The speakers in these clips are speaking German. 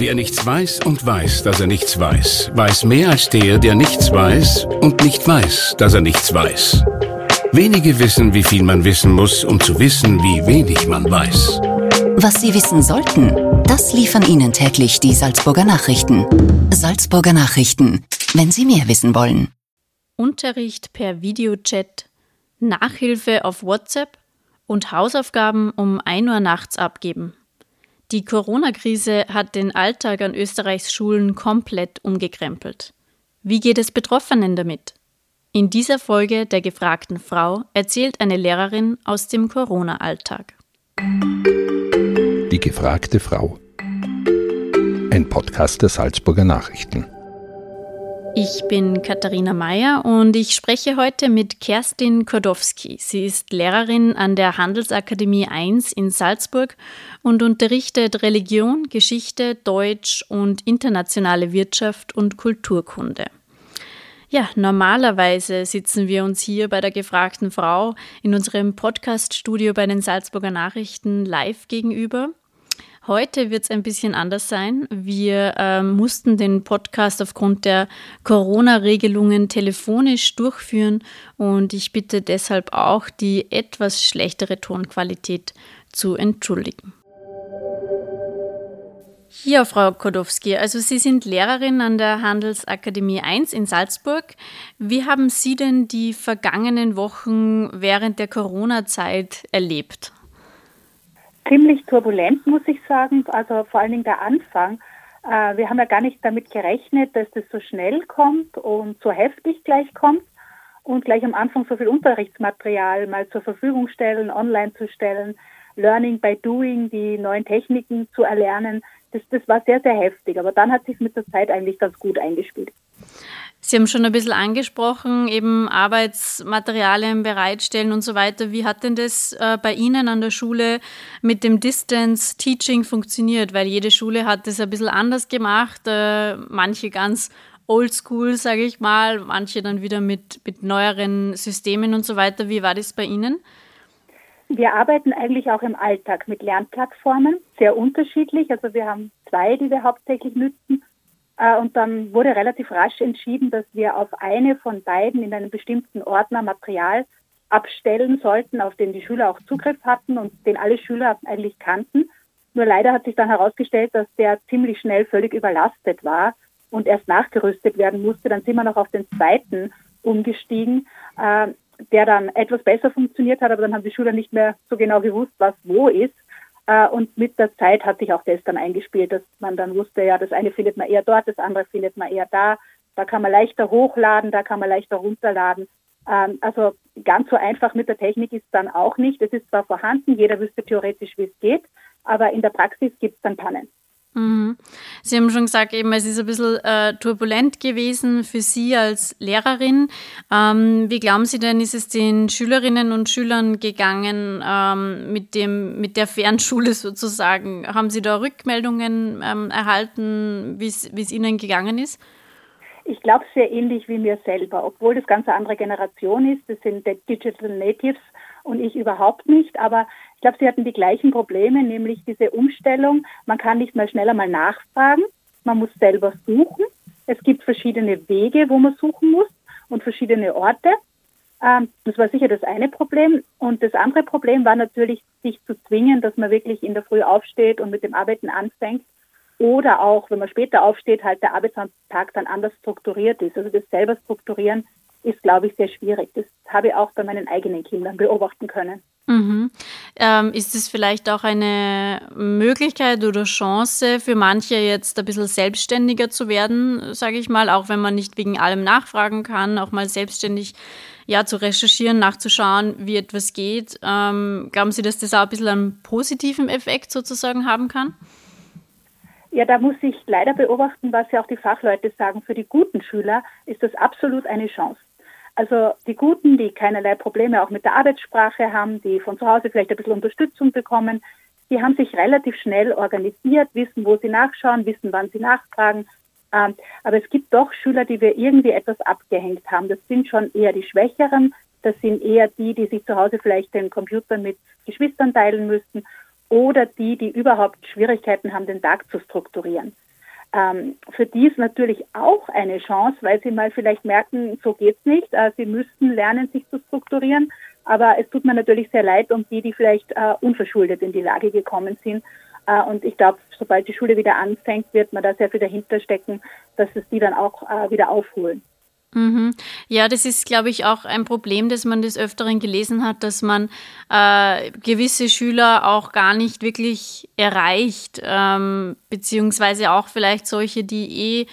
Wer nichts weiß und weiß, dass er nichts weiß, weiß mehr als der, der nichts weiß und nicht weiß, dass er nichts weiß. Wenige wissen, wie viel man wissen muss, um zu wissen, wie wenig man weiß. Was Sie wissen sollten, das liefern Ihnen täglich die Salzburger Nachrichten. Salzburger Nachrichten, wenn Sie mehr wissen wollen. Unterricht per Videochat, Nachhilfe auf WhatsApp und Hausaufgaben um 1 Uhr nachts abgeben. Die Corona-Krise hat den Alltag an Österreichs Schulen komplett umgekrempelt. Wie geht es Betroffenen damit? In dieser Folge der gefragten Frau erzählt eine Lehrerin aus dem Corona-Alltag. Die gefragte Frau. Ein Podcast der Salzburger Nachrichten. Ich bin Katharina Mayer und ich spreche heute mit Kerstin Kordowski. Sie ist Lehrerin an der Handelsakademie 1 in Salzburg und unterrichtet Religion, Geschichte, Deutsch und internationale Wirtschaft und Kulturkunde. Ja, normalerweise sitzen wir uns hier bei der gefragten Frau in unserem Podcaststudio bei den Salzburger Nachrichten live gegenüber. Heute wird es ein bisschen anders sein. Wir äh, mussten den Podcast aufgrund der Corona-Regelungen telefonisch durchführen und ich bitte deshalb auch, die etwas schlechtere Tonqualität zu entschuldigen. Hier, Frau Kodowski, also Sie sind Lehrerin an der Handelsakademie 1 in Salzburg. Wie haben Sie denn die vergangenen Wochen während der Corona-Zeit erlebt? Ziemlich turbulent, muss ich sagen. Also vor allen Dingen der Anfang. Äh, wir haben ja gar nicht damit gerechnet, dass das so schnell kommt und so heftig gleich kommt und gleich am Anfang so viel Unterrichtsmaterial mal zur Verfügung stellen, online zu stellen, Learning by Doing, die neuen Techniken zu erlernen. Das, das war sehr, sehr heftig. Aber dann hat sich mit der Zeit eigentlich ganz gut eingespielt. Sie haben schon ein bisschen angesprochen, eben Arbeitsmaterialien bereitstellen und so weiter. Wie hat denn das äh, bei Ihnen an der Schule mit dem Distance Teaching funktioniert? Weil jede Schule hat das ein bisschen anders gemacht, äh, manche ganz oldschool, sage ich mal, manche dann wieder mit, mit neueren Systemen und so weiter. Wie war das bei Ihnen? Wir arbeiten eigentlich auch im Alltag mit Lernplattformen, sehr unterschiedlich. Also wir haben zwei, die wir hauptsächlich nützen. Äh, und dann wurde relativ rasch entschieden, dass wir auf eine von beiden in einem bestimmten Ordner Material abstellen sollten, auf den die Schüler auch Zugriff hatten und den alle Schüler eigentlich kannten. Nur leider hat sich dann herausgestellt, dass der ziemlich schnell völlig überlastet war und erst nachgerüstet werden musste. Dann sind wir noch auf den zweiten umgestiegen, äh, der dann etwas besser funktioniert hat, aber dann haben die Schüler nicht mehr so genau gewusst, was wo ist. Äh, und mit der Zeit hat sich auch das dann eingespielt, dass man dann wusste, ja, das eine findet man eher dort, das andere findet man eher da. Da kann man leichter hochladen, da kann man leichter runterladen. Ähm, also ganz so einfach mit der Technik ist dann auch nicht. Es ist zwar vorhanden, jeder wüsste theoretisch, wie es geht, aber in der Praxis gibt es dann Pannen. Mhm. Sie haben schon gesagt, eben, es ist ein bisschen äh, turbulent gewesen für Sie als Lehrerin. Ähm, wie glauben Sie denn, ist es den Schülerinnen und Schülern gegangen ähm, mit, dem, mit der Fernschule sozusagen? Haben Sie da Rückmeldungen ähm, erhalten, wie es Ihnen gegangen ist? Ich glaube sehr ähnlich wie mir selber, obwohl das ganz eine andere Generation ist. Das sind Digital Natives und ich überhaupt nicht. Aber ich glaube, sie hatten die gleichen Probleme, nämlich diese Umstellung. Man kann nicht mal schneller mal nachfragen. Man muss selber suchen. Es gibt verschiedene Wege, wo man suchen muss und verschiedene Orte. Ähm, das war sicher das eine Problem. Und das andere Problem war natürlich, sich zu zwingen, dass man wirklich in der Früh aufsteht und mit dem Arbeiten anfängt. Oder auch, wenn man später aufsteht, halt der Arbeitstag dann anders strukturiert ist. Also das selber strukturieren ist, glaube ich, sehr schwierig. Das habe ich auch bei meinen eigenen Kindern beobachten können. Mhm. Ähm, ist es vielleicht auch eine Möglichkeit oder Chance für manche jetzt ein bisschen selbstständiger zu werden, sage ich mal, auch wenn man nicht wegen allem nachfragen kann, auch mal selbstständig ja, zu recherchieren, nachzuschauen, wie etwas geht. Ähm, glauben Sie, dass das auch ein bisschen einen positiven Effekt sozusagen haben kann? Ja, da muss ich leider beobachten, was ja auch die Fachleute sagen. Für die guten Schüler ist das absolut eine Chance. Also die Guten, die keinerlei Probleme auch mit der Arbeitssprache haben, die von zu Hause vielleicht ein bisschen Unterstützung bekommen, die haben sich relativ schnell organisiert, wissen, wo sie nachschauen, wissen, wann sie nachfragen. Ähm, aber es gibt doch Schüler, die wir irgendwie etwas abgehängt haben. Das sind schon eher die Schwächeren. Das sind eher die, die sich zu Hause vielleicht den Computer mit Geschwistern teilen müssten oder die, die überhaupt Schwierigkeiten haben, den Tag zu strukturieren. Ähm, für die ist natürlich auch eine Chance, weil sie mal vielleicht merken, so geht's nicht. Äh, sie müssten lernen, sich zu strukturieren. Aber es tut mir natürlich sehr leid um die, die vielleicht äh, unverschuldet in die Lage gekommen sind. Äh, und ich glaube, sobald die Schule wieder anfängt, wird man da sehr viel dahinter stecken, dass es die dann auch äh, wieder aufholen. Mhm. Ja, das ist, glaube ich, auch ein Problem, dass man des Öfteren gelesen hat, dass man äh, gewisse Schüler auch gar nicht wirklich erreicht, ähm, beziehungsweise auch vielleicht solche, die eh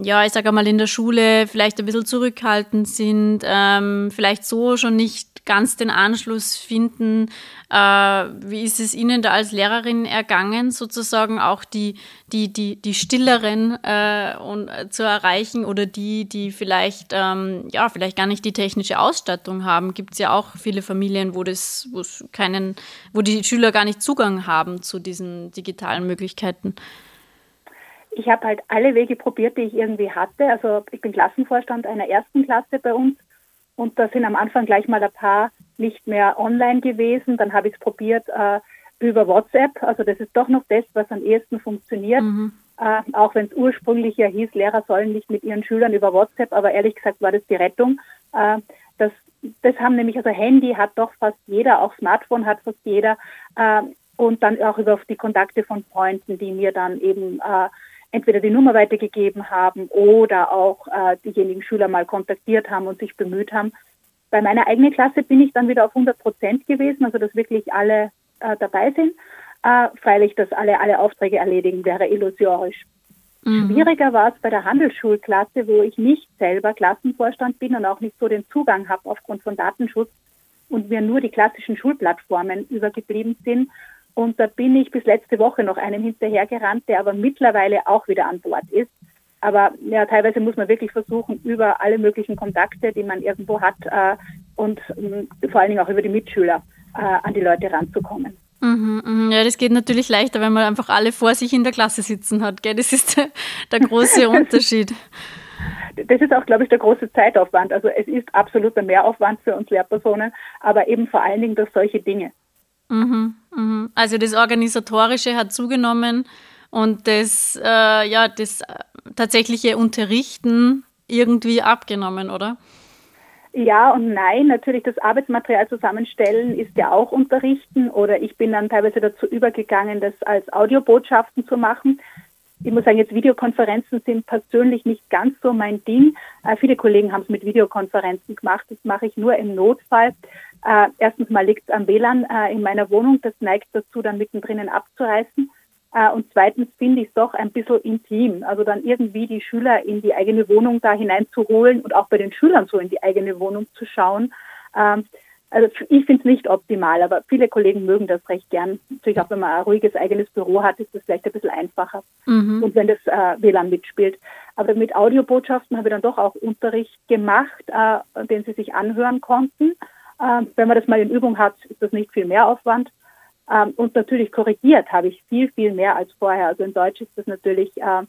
ja, ich sage mal, in der Schule vielleicht ein bisschen zurückhaltend sind, ähm, vielleicht so schon nicht ganz den Anschluss finden. Äh, wie ist es Ihnen da als Lehrerin ergangen, sozusagen auch die, die, die, die Stilleren äh, und, äh, zu erreichen oder die, die vielleicht, ähm, ja, vielleicht gar nicht die technische Ausstattung haben? Gibt es ja auch viele Familien, wo das, wo keinen, wo die Schüler gar nicht Zugang haben zu diesen digitalen Möglichkeiten ich habe halt alle Wege probiert, die ich irgendwie hatte. Also ich bin Klassenvorstand einer ersten Klasse bei uns und da sind am Anfang gleich mal ein paar nicht mehr online gewesen. Dann habe ich es probiert äh, über WhatsApp. Also das ist doch noch das, was am ehesten funktioniert. Mhm. Äh, auch wenn es ursprünglich ja hieß, Lehrer sollen nicht mit ihren Schülern über WhatsApp, aber ehrlich gesagt war das die Rettung. Äh, das, das haben nämlich, also Handy hat doch fast jeder, auch Smartphone hat fast jeder. Äh, und dann auch über die Kontakte von Freunden, die mir dann eben äh, entweder die Nummer weitergegeben haben oder auch äh, diejenigen Schüler mal kontaktiert haben und sich bemüht haben. Bei meiner eigenen Klasse bin ich dann wieder auf 100 Prozent gewesen, also dass wirklich alle äh, dabei sind. Äh, freilich, dass alle alle Aufträge erledigen, wäre illusorisch. Mhm. Schwieriger war es bei der Handelsschulklasse, wo ich nicht selber Klassenvorstand bin und auch nicht so den Zugang habe aufgrund von Datenschutz und mir nur die klassischen Schulplattformen übergeblieben sind und da bin ich bis letzte Woche noch einem hinterhergerannt, der aber mittlerweile auch wieder an Bord ist. Aber ja, teilweise muss man wirklich versuchen, über alle möglichen Kontakte, die man irgendwo hat, äh, und äh, vor allen Dingen auch über die Mitschüler äh, an die Leute ranzukommen. Mhm, mhm. Ja, das geht natürlich leichter, wenn man einfach alle vor sich in der Klasse sitzen hat. Gell? Das ist der, der große Unterschied. Das ist auch, glaube ich, der große Zeitaufwand. Also es ist absoluter Mehraufwand für uns Lehrpersonen, aber eben vor allen Dingen durch solche Dinge. Mhm, mhm. Also das Organisatorische hat zugenommen und das, äh, ja, das äh, tatsächliche Unterrichten irgendwie abgenommen, oder? Ja und nein. Natürlich das Arbeitsmaterial zusammenstellen ist ja auch Unterrichten oder ich bin dann teilweise dazu übergegangen, das als Audiobotschaften zu machen. Ich muss sagen, jetzt Videokonferenzen sind persönlich nicht ganz so mein Ding. Äh, viele Kollegen haben es mit Videokonferenzen gemacht. Das mache ich nur im Notfall. Äh, erstens mal liegt es am WLAN äh, in meiner Wohnung, das neigt dazu, dann mittendrin abzureißen. Äh, und zweitens finde ich es doch ein bisschen intim, also dann irgendwie die Schüler in die eigene Wohnung da hineinzuholen und auch bei den Schülern so in die eigene Wohnung zu schauen. Also ich finde es nicht optimal, aber viele Kollegen mögen das recht gern. Natürlich auch, wenn man ein ruhiges eigenes Büro hat, ist das vielleicht ein bisschen einfacher. Mhm. Und wenn das äh, WLAN mitspielt. Aber mit Audiobotschaften habe ich dann doch auch Unterricht gemacht, äh, den sie sich anhören konnten. Ähm, wenn man das mal in Übung hat, ist das nicht viel mehr Aufwand. Ähm, und natürlich korrigiert habe ich viel, viel mehr als vorher. Also in Deutsch ist das natürlich äh,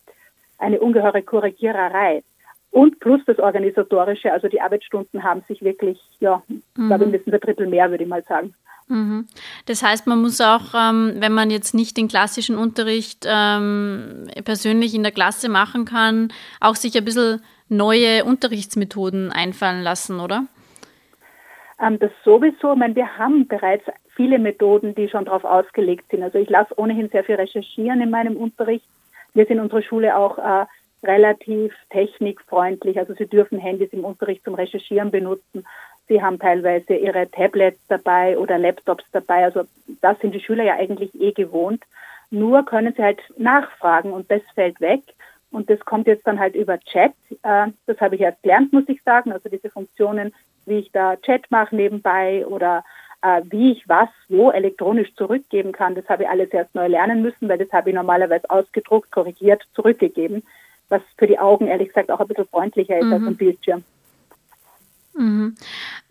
eine ungeheure Korrigiererei. Und plus das Organisatorische, also die Arbeitsstunden haben sich wirklich, ja, mhm. glaube ich, ein Drittel mehr, würde ich mal sagen. Mhm. Das heißt, man muss auch, ähm, wenn man jetzt nicht den klassischen Unterricht ähm, persönlich in der Klasse machen kann, auch sich ein bisschen neue Unterrichtsmethoden einfallen lassen, oder? Ähm, das sowieso, ich meine, wir haben bereits viele Methoden, die schon darauf ausgelegt sind. Also ich lasse ohnehin sehr viel recherchieren in meinem Unterricht. Wir sind in unserer Schule auch äh, relativ technikfreundlich. Also sie dürfen Handys im Unterricht zum Recherchieren benutzen. Sie haben teilweise ihre Tablets dabei oder Laptops dabei. Also das sind die Schüler ja eigentlich eh gewohnt. Nur können sie halt nachfragen und das fällt weg. Und das kommt jetzt dann halt über Chat. Äh, das habe ich erst gelernt, muss ich sagen. Also diese Funktionen wie ich da Chat mache nebenbei oder äh, wie ich was wo elektronisch zurückgeben kann. Das habe ich alles erst neu lernen müssen, weil das habe ich normalerweise ausgedruckt, korrigiert, zurückgegeben, was für die Augen ehrlich gesagt auch ein bisschen freundlicher ist mhm. als ein Bildschirm. Mhm.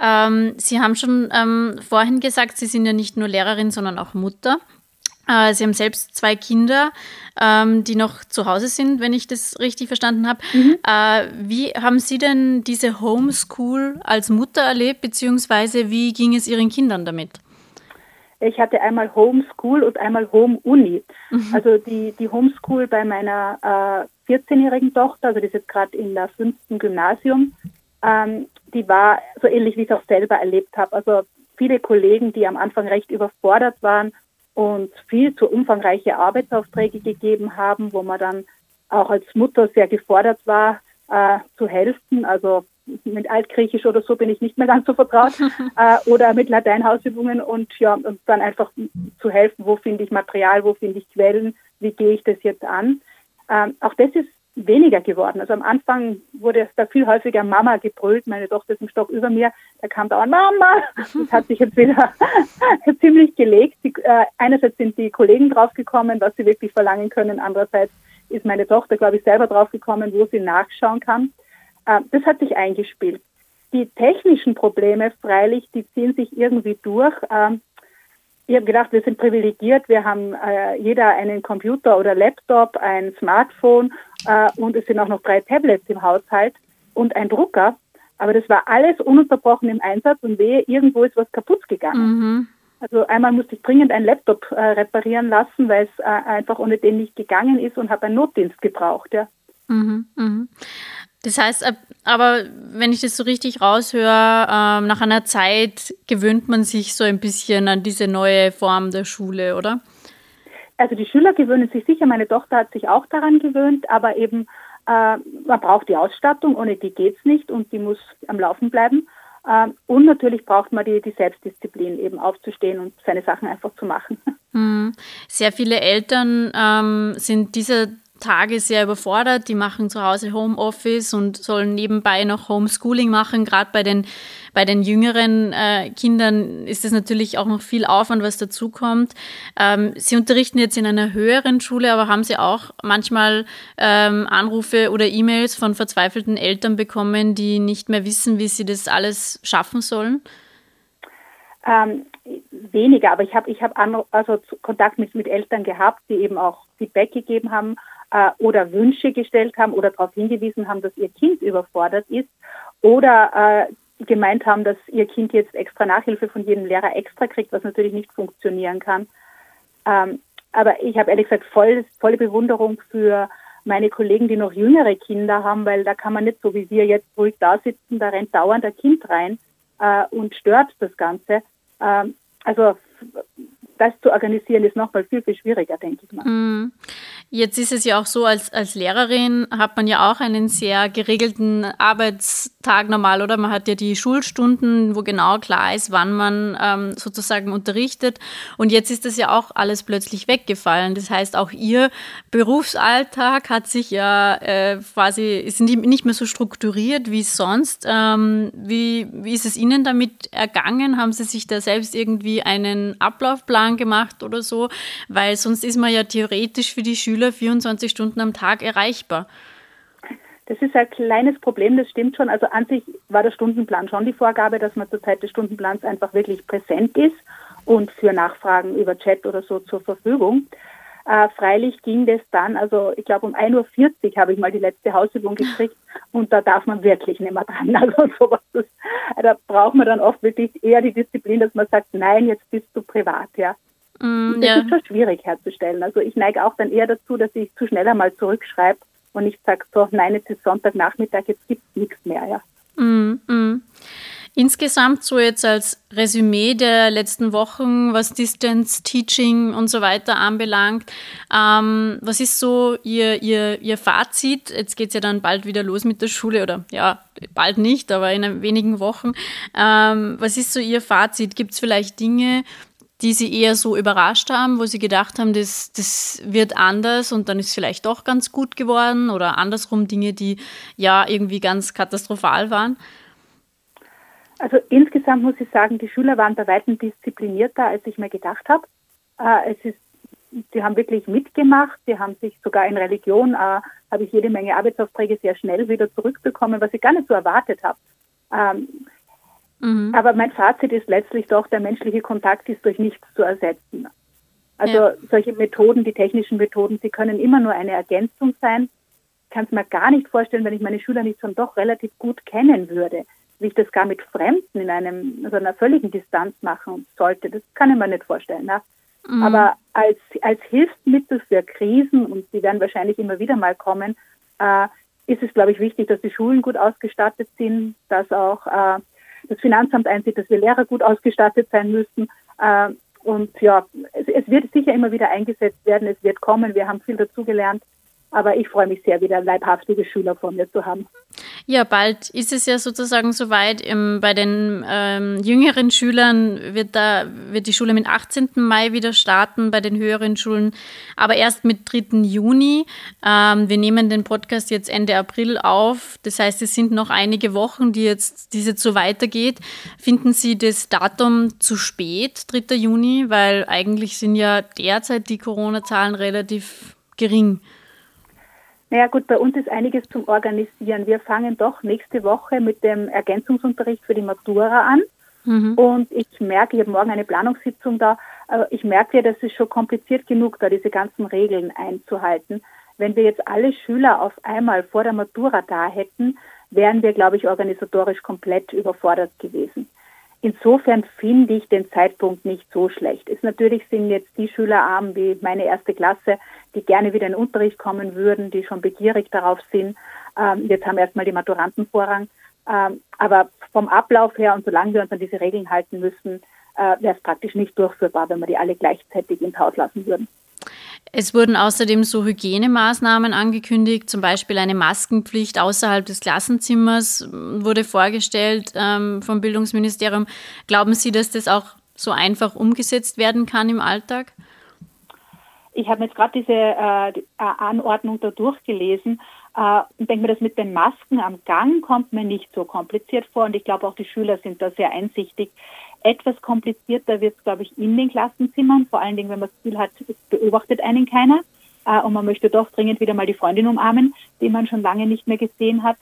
Ähm, Sie haben schon ähm, vorhin gesagt, Sie sind ja nicht nur Lehrerin, sondern auch Mutter. Äh, Sie haben selbst zwei Kinder, ähm, die noch zu Hause sind, wenn ich das richtig verstanden habe. Mhm. Äh, wie haben Sie denn diese Homeschool als Mutter erlebt, beziehungsweise wie ging es Ihren Kindern damit? Ich hatte einmal Homeschool und einmal Home Uni. Mhm. Also die, die Homeschool bei meiner äh, 14-jährigen Tochter, also die ist jetzt gerade in der fünften Gymnasium, ähm, die war so ähnlich, wie ich es auch selber erlebt habe. Also viele Kollegen, die am Anfang recht überfordert waren und viel zu umfangreiche Arbeitsaufträge gegeben haben, wo man dann auch als Mutter sehr gefordert war, äh, zu helfen. Also mit Altgriechisch oder so bin ich nicht mehr ganz so vertraut. äh, oder mit Lateinhausübungen und ja, und dann einfach zu helfen, wo finde ich Material, wo finde ich Quellen, wie gehe ich das jetzt an. Ähm, auch das ist weniger geworden. Also am Anfang wurde da viel häufiger Mama gebrüllt. Meine Tochter ist im Stock über mir. Da kam dauernd Mama. Das hat sich jetzt wieder ziemlich gelegt. Die, äh, einerseits sind die Kollegen draufgekommen, was sie wirklich verlangen können. Andererseits ist meine Tochter, glaube ich, selber draufgekommen, wo sie nachschauen kann. Äh, das hat sich eingespielt. Die technischen Probleme, freilich, die ziehen sich irgendwie durch. Ähm, ich habe gedacht, wir sind privilegiert. Wir haben äh, jeder einen Computer oder Laptop, ein Smartphone äh, und es sind auch noch drei Tablets im Haushalt und ein Drucker. Aber das war alles ununterbrochen im Einsatz und wehe, irgendwo ist was kaputt gegangen. Mhm. Also einmal musste ich dringend einen Laptop äh, reparieren lassen, weil es äh, einfach ohne den nicht gegangen ist und habe einen Notdienst gebraucht. Ja. Mhm, mhm. Das heißt, aber wenn ich das so richtig raushöre, ähm, nach einer Zeit gewöhnt man sich so ein bisschen an diese neue Form der Schule, oder? Also die Schüler gewöhnen sich sicher, meine Tochter hat sich auch daran gewöhnt, aber eben äh, man braucht die Ausstattung, ohne die geht es nicht und die muss am Laufen bleiben. Äh, und natürlich braucht man die, die Selbstdisziplin, eben aufzustehen und seine Sachen einfach zu machen. Hm. Sehr viele Eltern ähm, sind dieser Tage sehr überfordert. Die machen zu Hause Homeoffice und sollen nebenbei noch Homeschooling machen. Gerade bei den, bei den jüngeren äh, Kindern ist es natürlich auch noch viel Aufwand, was dazukommt. Ähm, sie unterrichten jetzt in einer höheren Schule, aber haben sie auch manchmal ähm, Anrufe oder E-Mails von verzweifelten Eltern bekommen, die nicht mehr wissen, wie sie das alles schaffen sollen? Ähm, weniger, aber ich habe ich hab also Kontakt mit, mit Eltern gehabt, die eben auch Feedback gegeben haben äh, oder Wünsche gestellt haben oder darauf hingewiesen haben, dass ihr Kind überfordert ist oder äh, gemeint haben, dass ihr Kind jetzt extra Nachhilfe von jedem Lehrer extra kriegt, was natürlich nicht funktionieren kann. Ähm, aber ich habe ehrlich gesagt voll, volle Bewunderung für meine Kollegen, die noch jüngere Kinder haben, weil da kann man nicht so wie wir jetzt ruhig da sitzen, da rennt dauernd ein Kind rein äh, und stört das Ganze. Ähm, also das zu organisieren ist nochmal viel, viel schwieriger, denke ich mal. Mm. Jetzt ist es ja auch so, als, als Lehrerin hat man ja auch einen sehr geregelten Arbeitstag normal, oder? Man hat ja die Schulstunden, wo genau klar ist, wann man ähm, sozusagen unterrichtet. Und jetzt ist das ja auch alles plötzlich weggefallen. Das heißt, auch Ihr Berufsalltag hat sich ja äh, quasi, ist nicht mehr so strukturiert wie sonst. Ähm, wie, wie ist es Ihnen damit ergangen? Haben Sie sich da selbst irgendwie einen Ablaufplan gemacht oder so? Weil sonst ist man ja theoretisch für die Schüler Schüler 24 Stunden am Tag erreichbar? Das ist ein kleines Problem, das stimmt schon. Also an sich war der Stundenplan schon die Vorgabe, dass man zur Zeit des Stundenplans einfach wirklich präsent ist und für Nachfragen über Chat oder so zur Verfügung. Äh, freilich ging das dann, also ich glaube um 1.40 Uhr habe ich mal die letzte Hausübung gekriegt und da darf man wirklich nicht mehr dran. Also sowas, das, da braucht man dann oft wirklich eher die Disziplin, dass man sagt, nein, jetzt bist du privat, ja. Mm, das ja. ist schon schwierig herzustellen. Also ich neige auch dann eher dazu, dass ich zu schnell einmal zurückschreibe und ich sage so, nein, jetzt ist Sonntagnachmittag, jetzt gibt es nichts mehr. Ja. Mm, mm. Insgesamt so jetzt als Resümee der letzten Wochen, was Distance Teaching und so weiter anbelangt, ähm, was ist so Ihr, Ihr, Ihr Fazit? Jetzt geht es ja dann bald wieder los mit der Schule oder ja, bald nicht, aber in wenigen Wochen. Ähm, was ist so Ihr Fazit? Gibt es vielleicht Dinge, die sie eher so überrascht haben, wo sie gedacht haben, das, das wird anders und dann ist vielleicht doch ganz gut geworden oder andersrum Dinge, die ja irgendwie ganz katastrophal waren? Also insgesamt muss ich sagen, die Schüler waren bei weitem disziplinierter, als ich mir gedacht habe. Äh, es ist, sie haben wirklich mitgemacht, sie haben sich sogar in Religion, äh, habe ich jede Menge Arbeitsaufträge sehr schnell wieder zurückbekommen, was ich gar nicht so erwartet habe. Ähm, Mhm. Aber mein Fazit ist letztlich doch, der menschliche Kontakt ist durch nichts zu ersetzen. Also ja. solche Methoden, die technischen Methoden, sie können immer nur eine Ergänzung sein. Ich kann es mir gar nicht vorstellen, wenn ich meine Schüler nicht schon doch relativ gut kennen würde. wie ich das gar mit Fremden in einem, also einer völligen Distanz machen sollte, das kann ich mir nicht vorstellen. Ne? Mhm. Aber als, als Hilfsmittel für Krisen, und die werden wahrscheinlich immer wieder mal kommen, äh, ist es, glaube ich, wichtig, dass die Schulen gut ausgestattet sind, dass auch äh, das Finanzamt einsieht, dass wir Lehrer gut ausgestattet sein müssen. Äh, und ja, es, es, wird sicher immer wieder eingesetzt werden, es wird kommen, wir haben viel dazugelernt. Aber ich freue mich sehr, wieder leibhaftige Schüler vor mir zu haben. Ja, bald ist es ja sozusagen soweit. Bei den ähm, jüngeren Schülern wird da wird die Schule mit 18. Mai wieder starten, bei den höheren Schulen aber erst mit 3. Juni. Ähm, wir nehmen den Podcast jetzt Ende April auf. Das heißt, es sind noch einige Wochen, die jetzt, die jetzt so weitergeht. Finden Sie das Datum zu spät, 3. Juni? Weil eigentlich sind ja derzeit die Corona-Zahlen relativ gering. Naja gut, bei uns ist einiges zum Organisieren. Wir fangen doch nächste Woche mit dem Ergänzungsunterricht für die Matura an. Mhm. Und ich merke, ich habe morgen eine Planungssitzung da, ich merke ja, das ist schon kompliziert genug, da diese ganzen Regeln einzuhalten. Wenn wir jetzt alle Schüler auf einmal vor der Matura da hätten, wären wir, glaube ich, organisatorisch komplett überfordert gewesen. Insofern finde ich den Zeitpunkt nicht so schlecht. Es natürlich sind jetzt die Schüler arm wie meine erste Klasse, die gerne wieder in den Unterricht kommen würden, die schon begierig darauf sind. Ähm, jetzt haben erstmal die Maturanten Vorrang. Ähm, aber vom Ablauf her und solange wir uns an diese Regeln halten müssen, äh, wäre es praktisch nicht durchführbar, wenn wir die alle gleichzeitig ins Haus lassen würden. Es wurden außerdem so Hygienemaßnahmen angekündigt, zum Beispiel eine Maskenpflicht außerhalb des Klassenzimmers wurde vorgestellt ähm, vom Bildungsministerium. Glauben Sie, dass das auch so einfach umgesetzt werden kann im Alltag? Ich habe jetzt gerade diese äh, die Anordnung da durchgelesen äh, und denke mir, das mit den Masken am Gang kommt mir nicht so kompliziert vor und ich glaube auch die Schüler sind da sehr einsichtig. Etwas komplizierter wird es, glaube ich, in den Klassenzimmern, vor allen Dingen, wenn man das Gefühl hat, es beobachtet einen keiner äh, und man möchte doch dringend wieder mal die Freundin umarmen, die man schon lange nicht mehr gesehen hat.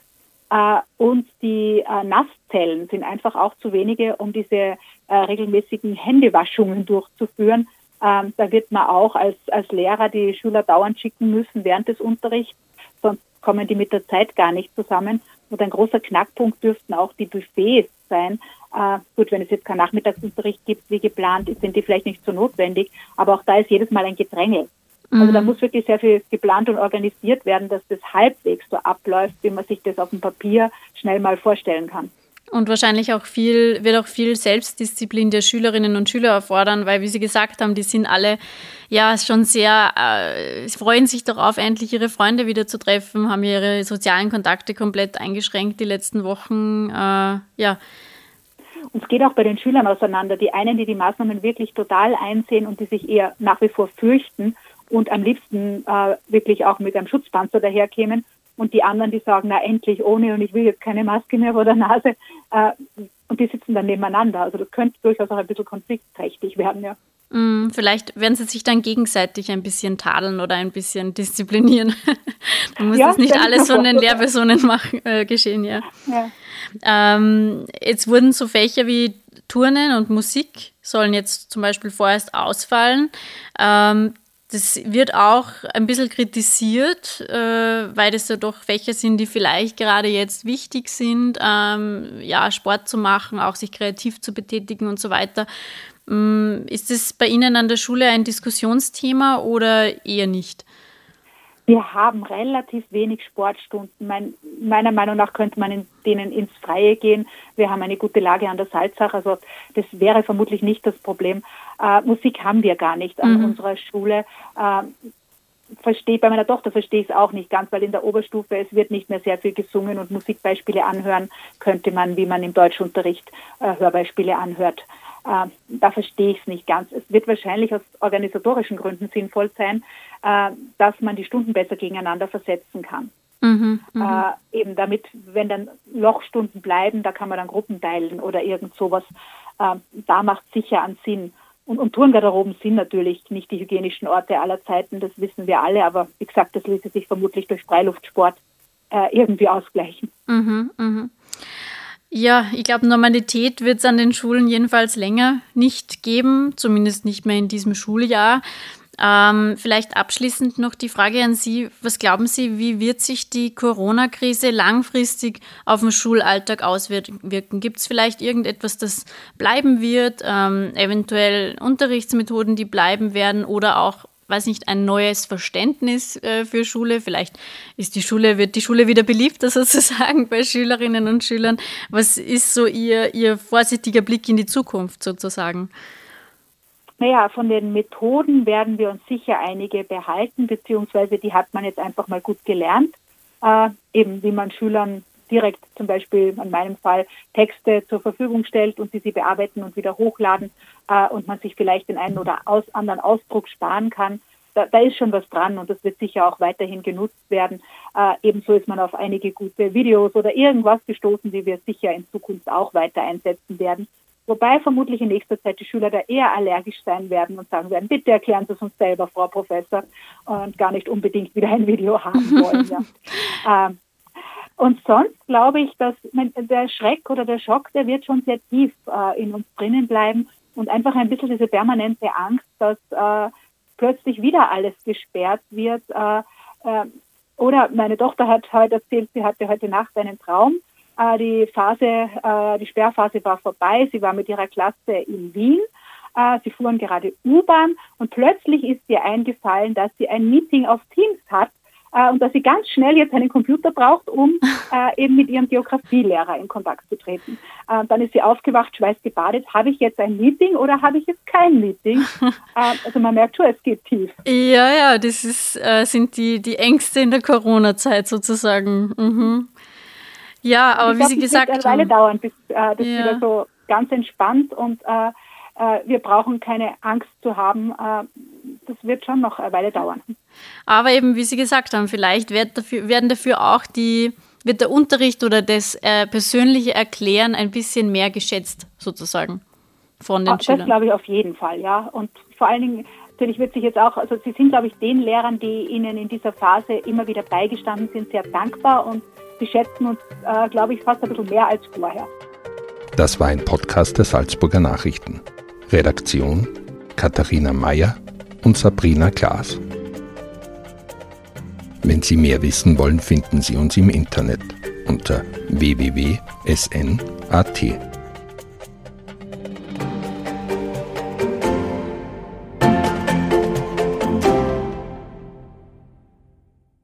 Äh, und die äh, Nasszellen sind einfach auch zu wenige, um diese äh, regelmäßigen Händewaschungen durchzuführen. Ähm, da wird man auch als, als Lehrer die Schüler dauernd schicken müssen während des Unterrichts, sonst kommen die mit der Zeit gar nicht zusammen. Und ein großer Knackpunkt dürften auch die Buffets sein, äh, gut, wenn es jetzt keinen Nachmittagsunterricht gibt, wie geplant, sind die vielleicht nicht so notwendig, aber auch da ist jedes Mal ein Gedränge. Mhm. Also da mhm. muss wirklich sehr viel geplant und organisiert werden, dass das halbwegs so abläuft, wie man sich das auf dem Papier schnell mal vorstellen kann. Und wahrscheinlich auch viel, wird auch viel Selbstdisziplin der Schülerinnen und Schüler erfordern, weil, wie Sie gesagt haben, die sind alle ja schon sehr, äh, freuen sich darauf, endlich ihre Freunde wieder zu treffen, haben ihre sozialen Kontakte komplett eingeschränkt die letzten Wochen. Äh, ja, und es geht auch bei den Schülern auseinander. Die einen, die die Maßnahmen wirklich total einsehen und die sich eher nach wie vor fürchten und am liebsten äh, wirklich auch mit einem Schutzpanzer daherkämen. Und die anderen, die sagen, na endlich ohne und ich will jetzt keine Maske mehr vor der Nase. Äh, und die sitzen dann nebeneinander. Also das könnte durchaus auch ein bisschen konfliktträchtig werden, ja. Mm, vielleicht werden sie sich dann gegenseitig ein bisschen tadeln oder ein bisschen disziplinieren. Man muss ja, das nicht alles von den Lehrpersonen machen, äh, geschehen, ja. ja. Ähm, jetzt wurden so Fächer wie Turnen und Musik sollen jetzt zum Beispiel vorerst ausfallen. Ähm, das wird auch ein bisschen kritisiert, äh, weil das ja doch Fächer sind, die vielleicht gerade jetzt wichtig sind, ähm, ja, Sport zu machen, auch sich kreativ zu betätigen und so weiter. Ähm, ist das bei Ihnen an der Schule ein Diskussionsthema oder eher nicht? Wir haben relativ wenig Sportstunden. Mein, meiner Meinung nach könnte man in denen ins Freie gehen. Wir haben eine gute Lage an der Salzach, also das wäre vermutlich nicht das Problem. Äh, Musik haben wir gar nicht an mhm. unserer Schule. Äh, verstehe, bei meiner Tochter verstehe ich es auch nicht ganz, weil in der Oberstufe es wird nicht mehr sehr viel gesungen und Musikbeispiele anhören könnte man, wie man im Deutschunterricht äh, Hörbeispiele anhört. Äh, da verstehe ich es nicht ganz. Es wird wahrscheinlich aus organisatorischen Gründen sinnvoll sein, äh, dass man die Stunden besser gegeneinander versetzen kann. Mhm, mh. äh, eben damit, wenn dann Lochstunden bleiben, da kann man dann Gruppen teilen oder irgend sowas. Äh, da macht sicher einen Sinn. Und, und Turngarderoben sind natürlich nicht die hygienischen Orte aller Zeiten, das wissen wir alle, aber wie gesagt, das ließe sich vermutlich durch Freiluftsport äh, irgendwie ausgleichen. Mhm, mh. Ja, ich glaube, Normalität wird es an den Schulen jedenfalls länger nicht geben, zumindest nicht mehr in diesem Schuljahr. Ähm, vielleicht abschließend noch die Frage an Sie. Was glauben Sie, wie wird sich die Corona-Krise langfristig auf den Schulalltag auswirken? Gibt es vielleicht irgendetwas, das bleiben wird, ähm, eventuell Unterrichtsmethoden, die bleiben werden oder auch weiß nicht, ein neues Verständnis äh, für Schule. Vielleicht ist die Schule, wird die Schule wieder beliebter sozusagen bei Schülerinnen und Schülern. Was ist so Ihr, Ihr vorsichtiger Blick in die Zukunft sozusagen? Naja, von den Methoden werden wir uns sicher einige behalten, beziehungsweise die hat man jetzt einfach mal gut gelernt. Äh, eben wie man Schülern direkt zum Beispiel in meinem Fall Texte zur Verfügung stellt und sie sie bearbeiten und wieder hochladen äh, und man sich vielleicht den einen oder aus, anderen Ausdruck sparen kann. Da, da, ist schon was dran und das wird sicher auch weiterhin genutzt werden. Äh, ebenso ist man auf einige gute Videos oder irgendwas gestoßen, die wir sicher in Zukunft auch weiter einsetzen werden. Wobei vermutlich in nächster Zeit die Schüler da eher allergisch sein werden und sagen werden, bitte erklären Sie es uns selber, Frau Professor, und gar nicht unbedingt wieder ein Video haben wollen. ja. ähm, und sonst glaube ich, dass der Schreck oder der Schock, der wird schon sehr tief äh, in uns drinnen bleiben und einfach ein bisschen diese permanente Angst, dass äh, plötzlich wieder alles gesperrt wird. Äh, äh oder meine Tochter hat heute erzählt, sie hatte heute Nacht einen Traum äh, die Phase, äh, die Sperrphase war vorbei. Sie war mit ihrer Klasse in Wien. Äh, sie fuhren gerade U-Bahn und plötzlich ist ihr eingefallen, dass sie ein Meeting auf Teams hat und dass sie ganz schnell jetzt einen Computer braucht, um eben mit ihrem Geografielehrer in Kontakt zu treten. dann ist sie aufgewacht, schweißgebadet. Habe ich jetzt ein Meeting oder habe ich jetzt kein Meeting? also man merkt schon, es geht tief. Ja, ja, das ist, sind die, die Ängste in der Corona-Zeit sozusagen. Mhm. Ja, aber wie glaub, Sie gesagt haben. Es wird eine Weile dauern, bis äh, das ja. wieder so ganz entspannt und äh, äh, wir brauchen keine Angst zu haben. Äh, das wird schon noch eine Weile dauern. Aber eben, wie Sie gesagt haben, vielleicht wird dafür, werden dafür auch die, wird der Unterricht oder das äh, persönliche Erklären ein bisschen mehr geschätzt, sozusagen, von den Ach, Schülern. Das glaube ich auf jeden Fall, ja. Und vor allen Dingen, natürlich wird sich jetzt auch, also Sie sind, glaube ich, den Lehrern, die Ihnen in dieser Phase immer wieder beigestanden sind, sehr dankbar und Sie schätzen uns, äh, glaube ich, fast ein bisschen mehr als vorher. Das war ein Podcast der Salzburger Nachrichten. Redaktion Katharina Mayer und Sabrina Klaas. Wenn Sie mehr wissen wollen, finden Sie uns im Internet unter www.sn.at.